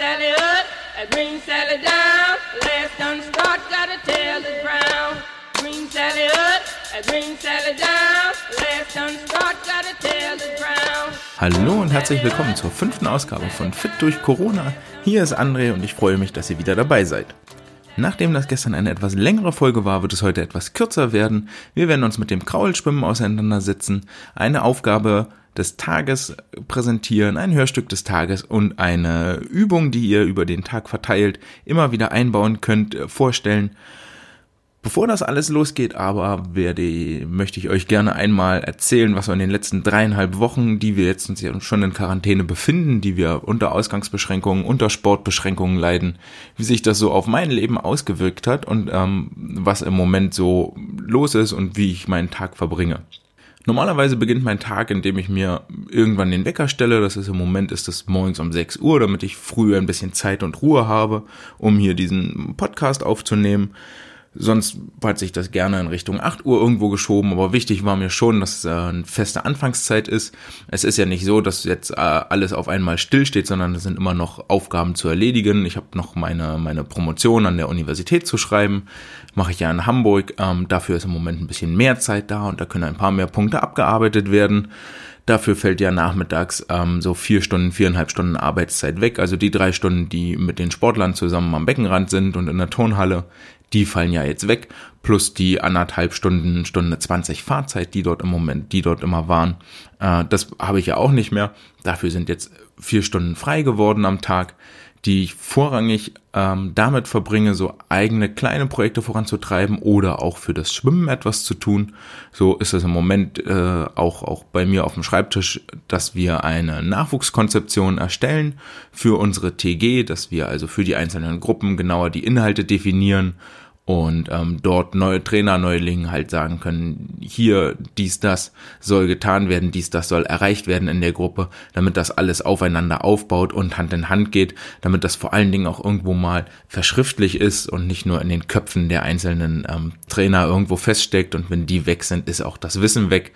Sally up, and bring Sally down. Last done start, gotta tell the brown. Bring Sally up, and bring Sally down. Last done start, gotta tell the brown. Hallo und herzlich willkommen zur fünften Ausgabe von Fit durch Corona. Hier ist André und ich freue mich, dass ihr wieder dabei seid. Nachdem das gestern eine etwas längere Folge war, wird es heute etwas kürzer werden. Wir werden uns mit dem Kraulschwimmen auseinandersetzen, eine Aufgabe des Tages präsentieren, ein Hörstück des Tages und eine Übung, die ihr über den Tag verteilt immer wieder einbauen könnt, äh, vorstellen. Bevor das alles losgeht, aber werde, möchte ich euch gerne einmal erzählen, was wir in den letzten dreieinhalb Wochen, die wir jetzt uns schon in Quarantäne befinden, die wir unter Ausgangsbeschränkungen, unter Sportbeschränkungen leiden, wie sich das so auf mein Leben ausgewirkt hat und ähm, was im Moment so los ist und wie ich meinen Tag verbringe. Normalerweise beginnt mein Tag, indem ich mir irgendwann den Wecker stelle. Das ist im Moment ist es morgens um 6 Uhr, damit ich früher ein bisschen Zeit und Ruhe habe, um hier diesen Podcast aufzunehmen. Sonst hat sich das gerne in Richtung 8 Uhr irgendwo geschoben, aber wichtig war mir schon, dass es äh, eine feste Anfangszeit ist. Es ist ja nicht so, dass jetzt äh, alles auf einmal stillsteht, sondern es sind immer noch Aufgaben zu erledigen. Ich habe noch meine, meine Promotion an der Universität zu schreiben, mache ich ja in Hamburg. Ähm, dafür ist im Moment ein bisschen mehr Zeit da und da können ein paar mehr Punkte abgearbeitet werden. Dafür fällt ja nachmittags ähm, so vier Stunden, viereinhalb Stunden Arbeitszeit weg. Also die drei Stunden, die mit den Sportlern zusammen am Beckenrand sind und in der Turnhalle, die fallen ja jetzt weg, plus die anderthalb Stunden, Stunde 20 Fahrzeit, die dort im Moment, die dort immer waren. Äh, das habe ich ja auch nicht mehr. Dafür sind jetzt vier Stunden frei geworden am Tag die ich vorrangig ähm, damit verbringe, so eigene kleine Projekte voranzutreiben oder auch für das Schwimmen etwas zu tun. So ist es im Moment äh, auch, auch bei mir auf dem Schreibtisch, dass wir eine Nachwuchskonzeption erstellen für unsere TG, dass wir also für die einzelnen Gruppen genauer die Inhalte definieren und ähm, dort neue Trainer, Neulingen halt sagen können, hier dies, das soll getan werden, dies, das soll erreicht werden in der Gruppe, damit das alles aufeinander aufbaut und Hand in Hand geht, damit das vor allen Dingen auch irgendwo mal verschriftlich ist und nicht nur in den Köpfen der einzelnen ähm, Trainer irgendwo feststeckt und wenn die weg sind, ist auch das Wissen weg.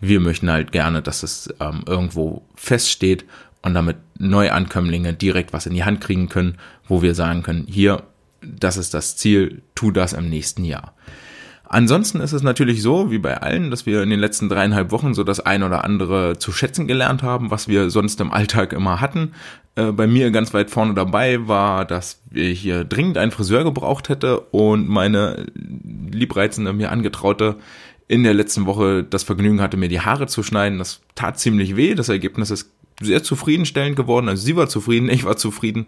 Wir möchten halt gerne, dass es ähm, irgendwo feststeht und damit Neuankömmlinge direkt was in die Hand kriegen können, wo wir sagen können, hier das ist das Ziel, tu das im nächsten Jahr. Ansonsten ist es natürlich so, wie bei allen, dass wir in den letzten dreieinhalb Wochen so das ein oder andere zu schätzen gelernt haben, was wir sonst im Alltag immer hatten. Äh, bei mir ganz weit vorne dabei war, dass ich hier dringend einen Friseur gebraucht hätte und meine liebreizende, mir angetraute in der letzten Woche das Vergnügen hatte, mir die Haare zu schneiden. Das tat ziemlich weh. Das Ergebnis ist sehr zufriedenstellend geworden. Also sie war zufrieden, ich war zufrieden.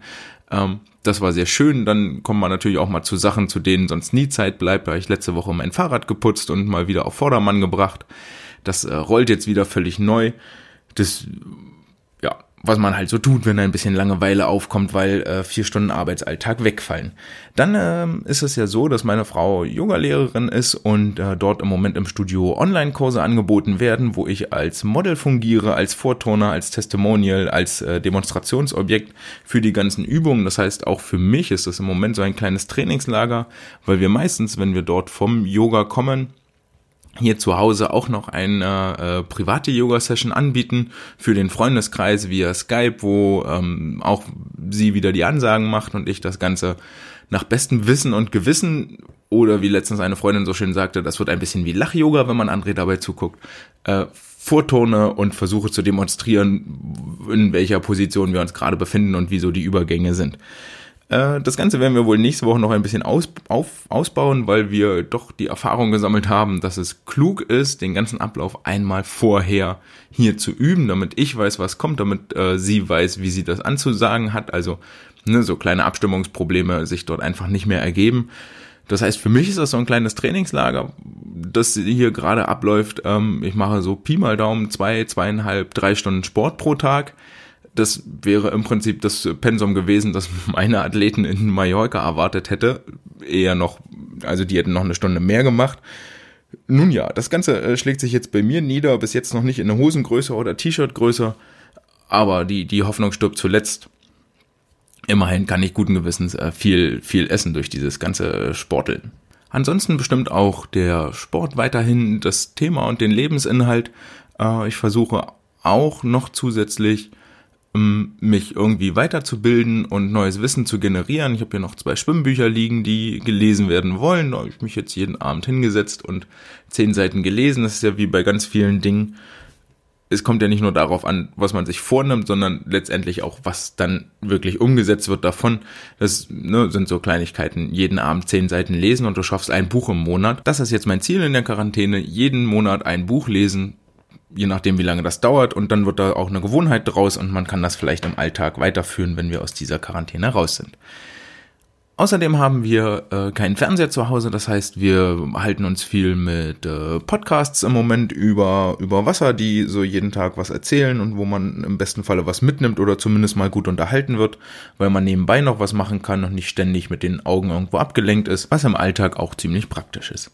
Ähm, das war sehr schön. Dann kommt man natürlich auch mal zu Sachen, zu denen sonst nie Zeit bleibt. Da habe ich letzte Woche mein Fahrrad geputzt und mal wieder auf Vordermann gebracht. Das äh, rollt jetzt wieder völlig neu. Das was man halt so tut, wenn ein bisschen Langeweile aufkommt, weil äh, vier Stunden Arbeitsalltag wegfallen. Dann ähm, ist es ja so, dass meine Frau Yogalehrerin ist und äh, dort im Moment im Studio Online-Kurse angeboten werden, wo ich als Model fungiere, als Vorturner, als Testimonial, als äh, Demonstrationsobjekt für die ganzen Übungen. Das heißt, auch für mich ist das im Moment so ein kleines Trainingslager, weil wir meistens, wenn wir dort vom Yoga kommen, hier zu Hause auch noch eine äh, private Yoga-Session anbieten für den Freundeskreis via Skype, wo ähm, auch sie wieder die Ansagen macht und ich das Ganze nach bestem Wissen und Gewissen oder wie letztens eine Freundin so schön sagte, das wird ein bisschen wie Lach-Yoga, wenn man André dabei zuguckt, äh, vortone und versuche zu demonstrieren, in welcher Position wir uns gerade befinden und wieso die Übergänge sind. Äh, das Ganze werden wir wohl nächste Woche noch ein bisschen aus, auf, ausbauen, weil wir doch die Erfahrung gesammelt haben, dass es klug ist, den ganzen Ablauf einmal vorher hier zu üben, damit ich weiß, was kommt, damit äh, sie weiß, wie sie das anzusagen hat. Also ne, so kleine Abstimmungsprobleme sich dort einfach nicht mehr ergeben. Das heißt, für mich ist das so ein kleines Trainingslager, das hier gerade abläuft. Ähm, ich mache so Pi mal Daumen zwei, zweieinhalb, drei Stunden Sport pro Tag das wäre im Prinzip das Pensum gewesen, das meine Athleten in Mallorca erwartet hätte. Eher noch, also die hätten noch eine Stunde mehr gemacht. Nun ja, das Ganze äh, schlägt sich jetzt bei mir nieder, bis jetzt noch nicht in der Hosengröße oder T-Shirt-Größe, aber die, die Hoffnung stirbt zuletzt. Immerhin kann ich guten Gewissens äh, viel, viel essen durch dieses ganze Sporteln. Ansonsten bestimmt auch der Sport weiterhin das Thema und den Lebensinhalt. Äh, ich versuche auch noch zusätzlich mich irgendwie weiterzubilden und neues Wissen zu generieren. Ich habe hier noch zwei Schwimmbücher liegen, die gelesen werden wollen. Da habe ich mich jetzt jeden Abend hingesetzt und zehn Seiten gelesen. Das ist ja wie bei ganz vielen Dingen es kommt ja nicht nur darauf an, was man sich vornimmt, sondern letztendlich auch, was dann wirklich umgesetzt wird davon. Das ne, sind so Kleinigkeiten. Jeden Abend zehn Seiten lesen und du schaffst ein Buch im Monat. Das ist jetzt mein Ziel in der Quarantäne. Jeden Monat ein Buch lesen, je nachdem, wie lange das dauert. Und dann wird da auch eine Gewohnheit draus und man kann das vielleicht im Alltag weiterführen, wenn wir aus dieser Quarantäne raus sind. Außerdem haben wir äh, keinen Fernseher zu Hause, das heißt, wir halten uns viel mit äh, Podcasts im Moment über, über Wasser, die so jeden Tag was erzählen und wo man im besten Falle was mitnimmt oder zumindest mal gut unterhalten wird, weil man nebenbei noch was machen kann und nicht ständig mit den Augen irgendwo abgelenkt ist, was im Alltag auch ziemlich praktisch ist.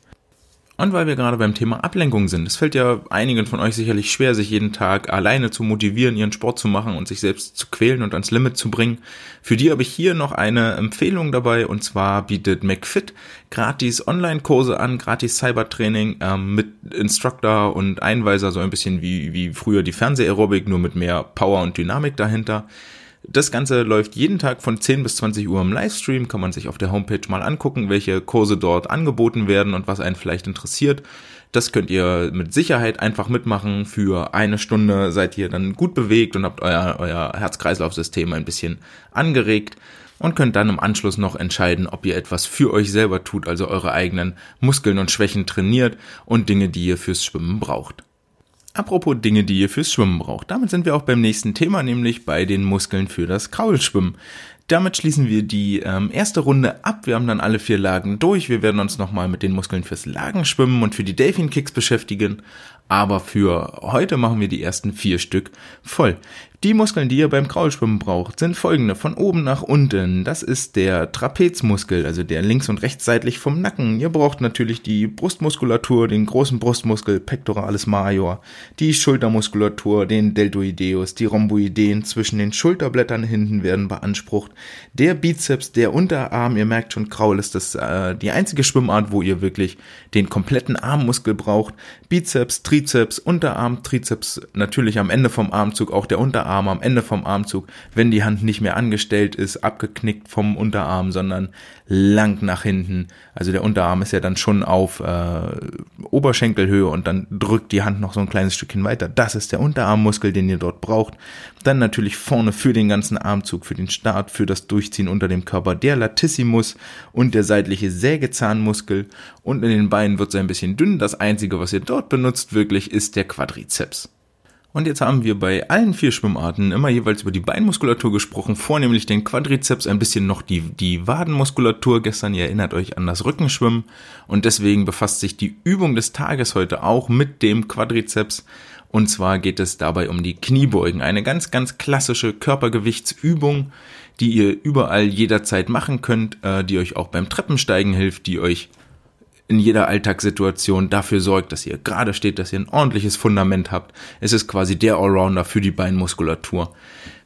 Und weil wir gerade beim Thema Ablenkung sind, es fällt ja einigen von euch sicherlich schwer, sich jeden Tag alleine zu motivieren, ihren Sport zu machen und sich selbst zu quälen und ans Limit zu bringen. Für die habe ich hier noch eine Empfehlung dabei und zwar bietet McFit gratis Online-Kurse an, gratis Cybertraining ähm, mit Instructor und Einweiser, so ein bisschen wie, wie früher die Fernsehaerobik, nur mit mehr Power und Dynamik dahinter. Das Ganze läuft jeden Tag von 10 bis 20 Uhr im Livestream. Kann man sich auf der Homepage mal angucken, welche Kurse dort angeboten werden und was einen vielleicht interessiert. Das könnt ihr mit Sicherheit einfach mitmachen. Für eine Stunde seid ihr dann gut bewegt und habt euer, euer Herz-Kreislauf-System ein bisschen angeregt und könnt dann im Anschluss noch entscheiden, ob ihr etwas für euch selber tut, also eure eigenen Muskeln und Schwächen trainiert und Dinge, die ihr fürs Schwimmen braucht. Apropos Dinge, die ihr fürs Schwimmen braucht. Damit sind wir auch beim nächsten Thema, nämlich bei den Muskeln für das Kraulschwimmen. Damit schließen wir die ähm, erste Runde ab. Wir haben dann alle vier Lagen durch. Wir werden uns nochmal mit den Muskeln fürs Lagenschwimmen und für die Delfin Kicks beschäftigen. Aber für heute machen wir die ersten vier Stück voll. Die Muskeln, die ihr beim Kraulschwimmen braucht, sind folgende. Von oben nach unten. Das ist der Trapezmuskel, also der links und rechtsseitlich vom Nacken. Ihr braucht natürlich die Brustmuskulatur, den großen Brustmuskel, Pectoralis major, die Schultermuskulatur, den Deltoideus, die Rhomboideen zwischen den Schulterblättern hinten werden beansprucht. Der Bizeps, der Unterarm, ihr merkt schon, Kraul ist das äh, die einzige Schwimmart, wo ihr wirklich den kompletten Armmuskel braucht. Bizeps, Trizeps, Unterarm, Trizeps, natürlich am Ende vom Armzug auch der Unterarm Unterarm am Ende vom Armzug, wenn die Hand nicht mehr angestellt ist, abgeknickt vom Unterarm, sondern lang nach hinten. Also der Unterarm ist ja dann schon auf äh, Oberschenkelhöhe und dann drückt die Hand noch so ein kleines Stückchen weiter. Das ist der Unterarmmuskel, den ihr dort braucht. Dann natürlich vorne für den ganzen Armzug, für den Start, für das Durchziehen unter dem Körper der Latissimus und der seitliche Sägezahnmuskel. Und in den Beinen wird es ein bisschen dünn. Das einzige, was ihr dort benutzt wirklich, ist der Quadrizeps. Und jetzt haben wir bei allen vier Schwimmarten immer jeweils über die Beinmuskulatur gesprochen, vornehmlich den Quadrizeps, ein bisschen noch die, die Wadenmuskulatur. Gestern, ihr erinnert euch an das Rückenschwimmen. Und deswegen befasst sich die Übung des Tages heute auch mit dem Quadrizeps. Und zwar geht es dabei um die Kniebeugen. Eine ganz, ganz klassische Körpergewichtsübung, die ihr überall jederzeit machen könnt, äh, die euch auch beim Treppensteigen hilft, die euch in jeder Alltagssituation dafür sorgt, dass ihr gerade steht, dass ihr ein ordentliches Fundament habt. Es ist quasi der Allrounder für die Beinmuskulatur.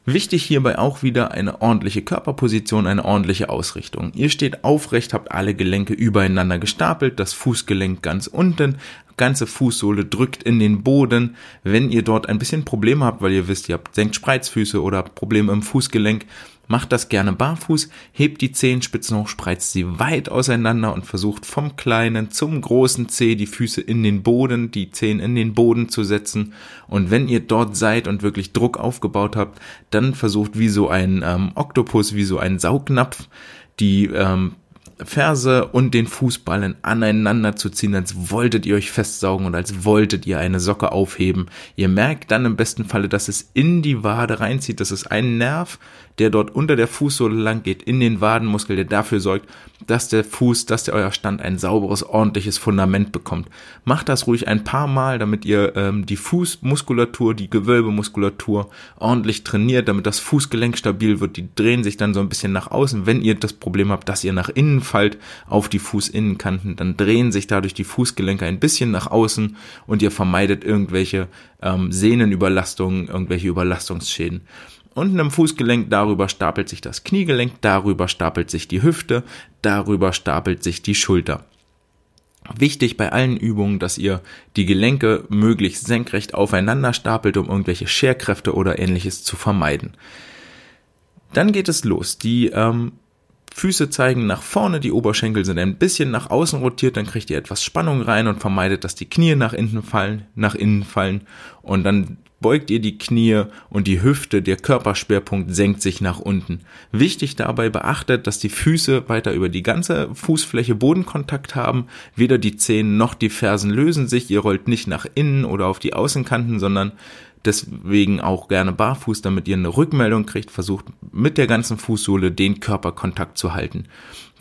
Wichtig hierbei auch wieder eine ordentliche Körperposition, eine ordentliche Ausrichtung. Ihr steht aufrecht, habt alle Gelenke übereinander gestapelt, das Fußgelenk ganz unten, ganze Fußsohle drückt in den Boden. Wenn ihr dort ein bisschen Probleme habt, weil ihr wisst, ihr habt senkt Spreizfüße oder Probleme im Fußgelenk, Macht das gerne barfuß, hebt die Zehenspitzen hoch, spreizt sie weit auseinander und versucht vom kleinen zum großen Zeh die Füße in den Boden, die Zehen in den Boden zu setzen. Und wenn ihr dort seid und wirklich Druck aufgebaut habt, dann versucht wie so ein ähm, Oktopus, wie so ein Saugnapf, die ähm, Ferse und den Fußballen aneinander zu ziehen, als wolltet ihr euch festsaugen und als wolltet ihr eine Socke aufheben. Ihr merkt dann im besten Falle, dass es in die Wade reinzieht. Das ist ein Nerv, der dort unter der Fußsohle lang geht, in den Wadenmuskel, der dafür sorgt, dass der Fuß, dass der euer Stand ein sauberes, ordentliches Fundament bekommt. Macht das ruhig ein paar Mal, damit ihr ähm, die Fußmuskulatur, die Gewölbemuskulatur ordentlich trainiert, damit das Fußgelenk stabil wird. Die drehen sich dann so ein bisschen nach außen. Wenn ihr das Problem habt, dass ihr nach innen fallt auf die Fußinnenkanten, dann drehen sich dadurch die Fußgelenke ein bisschen nach außen und ihr vermeidet irgendwelche ähm, Sehnenüberlastungen, irgendwelche Überlastungsschäden. Unten im Fußgelenk, darüber stapelt sich das Kniegelenk, darüber stapelt sich die Hüfte, darüber stapelt sich die Schulter. Wichtig bei allen Übungen, dass ihr die Gelenke möglichst senkrecht aufeinander stapelt, um irgendwelche Scherkräfte oder ähnliches zu vermeiden. Dann geht es los. Die ähm, Füße zeigen nach vorne, die Oberschenkel sind ein bisschen nach außen rotiert, dann kriegt ihr etwas Spannung rein und vermeidet, dass die Knie nach innen fallen, nach innen fallen. Und dann beugt ihr die Knie und die Hüfte, der Körperschwerpunkt senkt sich nach unten. Wichtig dabei beachtet, dass die Füße weiter über die ganze Fußfläche Bodenkontakt haben, weder die Zehen noch die Fersen lösen sich, ihr rollt nicht nach innen oder auf die Außenkanten, sondern deswegen auch gerne barfuß, damit ihr eine Rückmeldung kriegt, versucht mit der ganzen Fußsohle den Körperkontakt zu halten.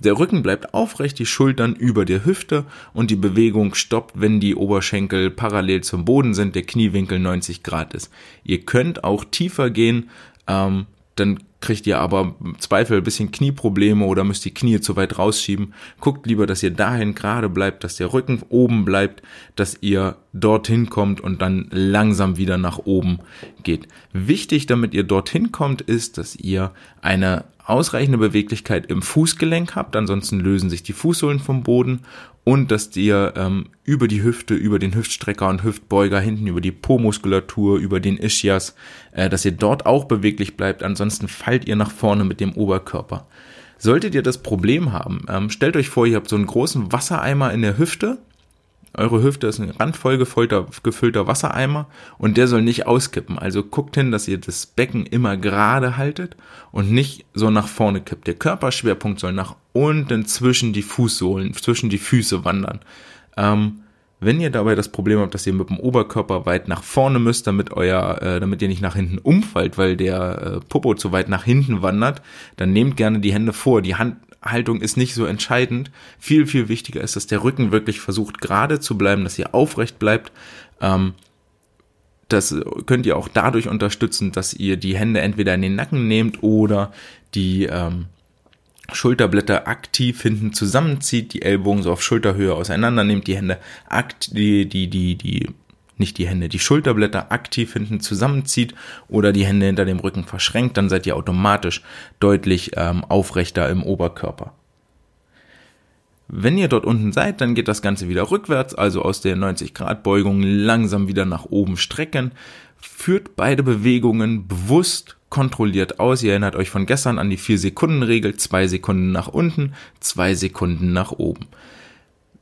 Der Rücken bleibt aufrecht, die Schultern über der Hüfte und die Bewegung stoppt, wenn die Oberschenkel parallel zum Boden sind, der Kniewinkel 90 Grad ist. Ihr könnt auch tiefer gehen, ähm, dann kriegt ihr aber im Zweifel ein bisschen Knieprobleme oder müsst die Knie zu weit rausschieben. Guckt lieber, dass ihr dahin gerade bleibt, dass der Rücken oben bleibt, dass ihr dorthin kommt und dann langsam wieder nach oben geht. Wichtig, damit ihr dorthin kommt, ist, dass ihr eine ausreichende Beweglichkeit im Fußgelenk habt, ansonsten lösen sich die Fußsohlen vom Boden und dass ihr ähm, über die Hüfte, über den Hüftstrecker und Hüftbeuger, hinten über die Po-Muskulatur, über den Ischias, äh, dass ihr dort auch beweglich bleibt, ansonsten fallt ihr nach vorne mit dem Oberkörper. Solltet ihr das Problem haben, ähm, stellt euch vor, ihr habt so einen großen Wassereimer in der Hüfte eure Hüfte ist ein randvoll gefüllter, gefüllter Wassereimer und der soll nicht auskippen. Also guckt hin, dass ihr das Becken immer gerade haltet und nicht so nach vorne kippt. Der Körperschwerpunkt soll nach unten zwischen die Fußsohlen, zwischen die Füße wandern. Ähm, wenn ihr dabei das Problem habt, dass ihr mit dem Oberkörper weit nach vorne müsst, damit euer, äh, damit ihr nicht nach hinten umfallt, weil der äh, Popo zu weit nach hinten wandert, dann nehmt gerne die Hände vor. Die Hand, Haltung ist nicht so entscheidend. Viel, viel wichtiger ist, dass der Rücken wirklich versucht gerade zu bleiben, dass ihr aufrecht bleibt. Ähm, das könnt ihr auch dadurch unterstützen, dass ihr die Hände entweder in den Nacken nehmt oder die ähm, Schulterblätter aktiv hinten zusammenzieht, die Ellbogen so auf Schulterhöhe auseinander nehmt, die Hände akt, die, die, die, die nicht die Hände, die Schulterblätter aktiv hinten zusammenzieht oder die Hände hinter dem Rücken verschränkt, dann seid ihr automatisch deutlich ähm, aufrechter im Oberkörper. Wenn ihr dort unten seid, dann geht das Ganze wieder rückwärts, also aus der 90 Grad Beugung langsam wieder nach oben strecken. Führt beide Bewegungen bewusst kontrolliert aus. Ihr erinnert euch von gestern an die 4-Sekunden-Regel. Zwei Sekunden nach unten, zwei Sekunden nach oben.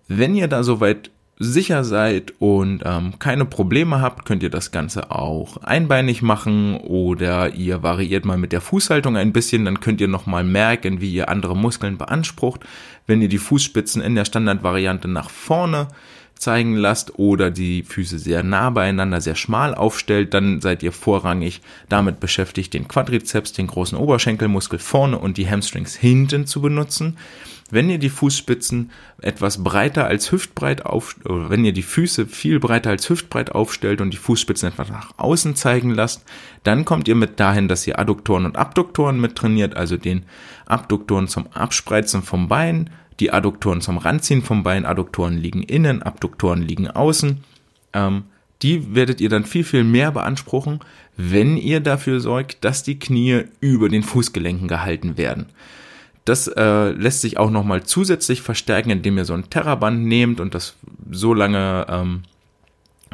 Wenn ihr da soweit sicher seid und ähm, keine Probleme habt, könnt ihr das Ganze auch einbeinig machen oder ihr variiert mal mit der Fußhaltung ein bisschen, dann könnt ihr nochmal merken, wie ihr andere Muskeln beansprucht. Wenn ihr die Fußspitzen in der Standardvariante nach vorne zeigen lasst oder die Füße sehr nah beieinander, sehr schmal aufstellt, dann seid ihr vorrangig damit beschäftigt, den Quadrizeps, den großen Oberschenkelmuskel vorne und die Hamstrings hinten zu benutzen. Wenn ihr die Fußspitzen etwas breiter als hüftbreit auf, oder wenn ihr die Füße viel breiter als hüftbreit aufstellt und die Fußspitzen etwas nach außen zeigen lasst, dann kommt ihr mit dahin, dass ihr Adduktoren und Abduktoren mit trainiert, also den Abduktoren zum Abspreizen vom Bein, die Adduktoren zum Ranziehen vom Bein, Adduktoren liegen innen, Abduktoren liegen außen. Ähm, die werdet ihr dann viel, viel mehr beanspruchen, wenn ihr dafür sorgt, dass die Knie über den Fußgelenken gehalten werden. Das äh, lässt sich auch nochmal zusätzlich verstärken, indem ihr so ein Terraband nehmt und das so lange ähm,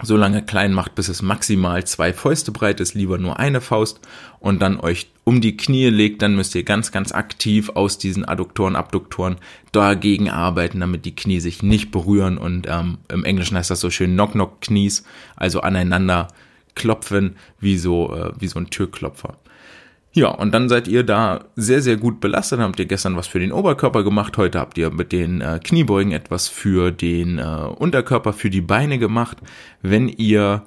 so lange klein macht, bis es maximal zwei Fäuste breit ist, lieber nur eine Faust und dann euch um die Knie legt, dann müsst ihr ganz, ganz aktiv aus diesen Adduktoren, Abduktoren dagegen arbeiten, damit die Knie sich nicht berühren und ähm, im Englischen heißt das so schön Knock-Knock-Knies, also aneinander klopfen wie so, äh, wie so ein Türklopfer. Ja, und dann seid ihr da sehr, sehr gut belastet. Habt ihr gestern was für den Oberkörper gemacht. Heute habt ihr mit den äh, Kniebeugen etwas für den äh, Unterkörper, für die Beine gemacht. Wenn ihr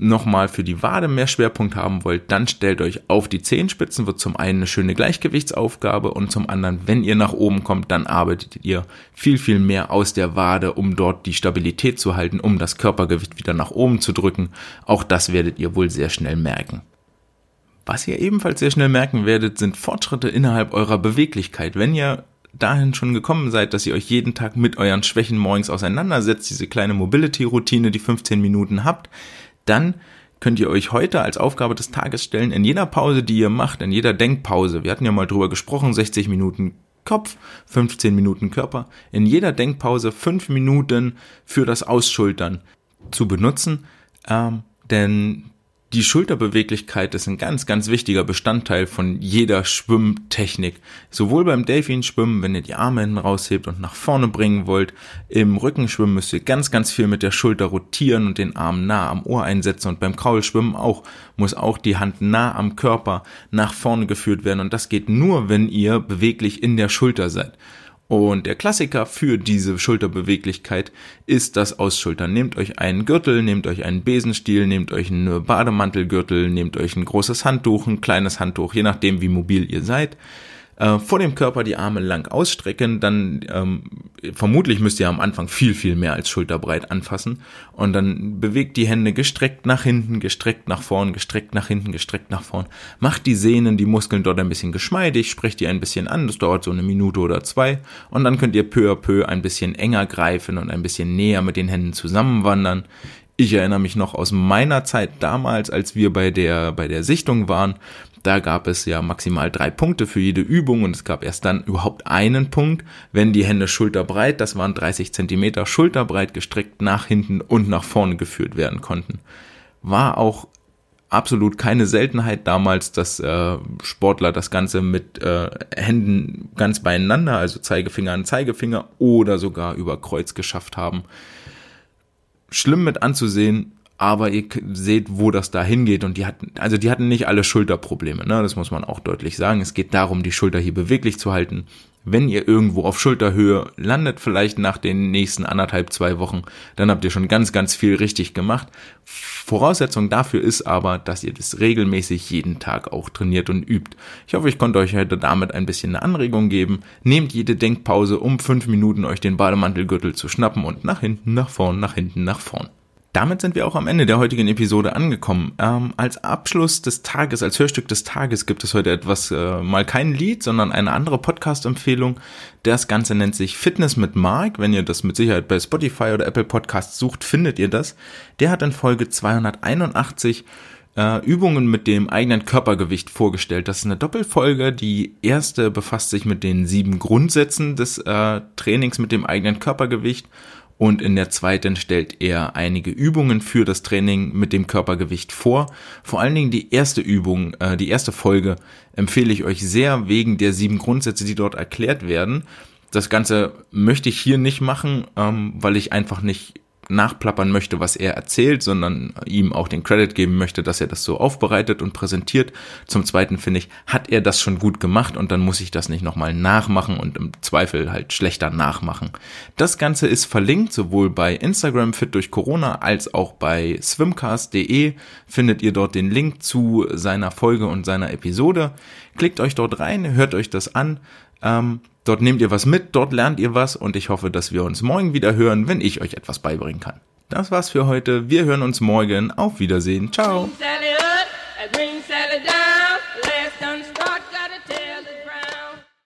nochmal für die Wade mehr Schwerpunkt haben wollt, dann stellt euch auf die Zehenspitzen, wird zum einen eine schöne Gleichgewichtsaufgabe und zum anderen, wenn ihr nach oben kommt, dann arbeitet ihr viel, viel mehr aus der Wade, um dort die Stabilität zu halten, um das Körpergewicht wieder nach oben zu drücken. Auch das werdet ihr wohl sehr schnell merken. Was ihr ebenfalls sehr schnell merken werdet, sind Fortschritte innerhalb eurer Beweglichkeit. Wenn ihr dahin schon gekommen seid, dass ihr euch jeden Tag mit euren Schwächen morgens auseinandersetzt, diese kleine Mobility-Routine, die 15 Minuten habt, dann könnt ihr euch heute als Aufgabe des Tages stellen, in jeder Pause, die ihr macht, in jeder Denkpause, wir hatten ja mal drüber gesprochen, 60 Minuten Kopf, 15 Minuten Körper, in jeder Denkpause 5 Minuten für das Ausschultern zu benutzen, ähm, denn die Schulterbeweglichkeit ist ein ganz, ganz wichtiger Bestandteil von jeder Schwimmtechnik. Sowohl beim Delfinschwimmen, wenn ihr die Arme hinten raushebt und nach vorne bringen wollt. Im Rückenschwimmen müsst ihr ganz, ganz viel mit der Schulter rotieren und den Arm nah am Ohr einsetzen. Und beim Kraulschwimmen auch, muss auch die Hand nah am Körper nach vorne geführt werden. Und das geht nur, wenn ihr beweglich in der Schulter seid. Und der Klassiker für diese Schulterbeweglichkeit ist das Ausschultern. Nehmt euch einen Gürtel, nehmt euch einen Besenstiel, nehmt euch einen Bademantelgürtel, nehmt euch ein großes Handtuch, ein kleines Handtuch, je nachdem wie mobil ihr seid äh, vor dem Körper die Arme lang ausstrecken, dann ähm, vermutlich müsst ihr am Anfang viel, viel mehr als schulterbreit anfassen und dann bewegt die Hände gestreckt nach hinten, gestreckt nach vorn, gestreckt nach hinten, gestreckt nach vorn. Macht die Sehnen, die Muskeln dort ein bisschen geschmeidig, sprecht die ein bisschen an, das dauert so eine Minute oder zwei und dann könnt ihr peu à peu ein bisschen enger greifen und ein bisschen näher mit den Händen zusammenwandern. Ich erinnere mich noch aus meiner Zeit damals, als wir bei der, bei der Sichtung waren. Da gab es ja maximal drei Punkte für jede Übung und es gab erst dann überhaupt einen Punkt, wenn die Hände schulterbreit, das waren 30 Zentimeter, schulterbreit gestreckt nach hinten und nach vorne geführt werden konnten. War auch absolut keine Seltenheit damals, dass äh, Sportler das Ganze mit äh, Händen ganz beieinander, also Zeigefinger an Zeigefinger oder sogar über Kreuz geschafft haben schlimm mit anzusehen, aber ihr seht, wo das da hingeht und die hatten, also die hatten nicht alle Schulterprobleme, ne? das muss man auch deutlich sagen. Es geht darum, die Schulter hier beweglich zu halten. Wenn ihr irgendwo auf Schulterhöhe landet, vielleicht nach den nächsten anderthalb, zwei Wochen, dann habt ihr schon ganz, ganz viel richtig gemacht. Voraussetzung dafür ist aber, dass ihr das regelmäßig jeden Tag auch trainiert und übt. Ich hoffe, ich konnte euch heute damit ein bisschen eine Anregung geben. Nehmt jede Denkpause, um fünf Minuten euch den Bademantelgürtel zu schnappen und nach hinten, nach vorn, nach hinten, nach vorn damit sind wir auch am Ende der heutigen Episode angekommen. Ähm, als Abschluss des Tages, als Hörstück des Tages gibt es heute etwas, äh, mal kein Lied, sondern eine andere Podcast-Empfehlung. Das Ganze nennt sich Fitness mit Mark. Wenn ihr das mit Sicherheit bei Spotify oder Apple Podcasts sucht, findet ihr das. Der hat in Folge 281 äh, Übungen mit dem eigenen Körpergewicht vorgestellt. Das ist eine Doppelfolge. Die erste befasst sich mit den sieben Grundsätzen des äh, Trainings mit dem eigenen Körpergewicht und in der zweiten stellt er einige Übungen für das Training mit dem Körpergewicht vor. Vor allen Dingen die erste Übung, äh, die erste Folge empfehle ich euch sehr wegen der sieben Grundsätze, die dort erklärt werden. Das Ganze möchte ich hier nicht machen, ähm, weil ich einfach nicht nachplappern möchte, was er erzählt, sondern ihm auch den Credit geben möchte, dass er das so aufbereitet und präsentiert. Zum Zweiten finde ich, hat er das schon gut gemacht und dann muss ich das nicht nochmal nachmachen und im Zweifel halt schlechter nachmachen. Das Ganze ist verlinkt sowohl bei Instagram Fit durch Corona als auch bei swimcast.de findet ihr dort den Link zu seiner Folge und seiner Episode. Klickt euch dort rein, hört euch das an. Ähm, Dort nehmt ihr was mit, dort lernt ihr was und ich hoffe, dass wir uns morgen wieder hören, wenn ich euch etwas beibringen kann. Das war's für heute. Wir hören uns morgen. Auf Wiedersehen. Ciao.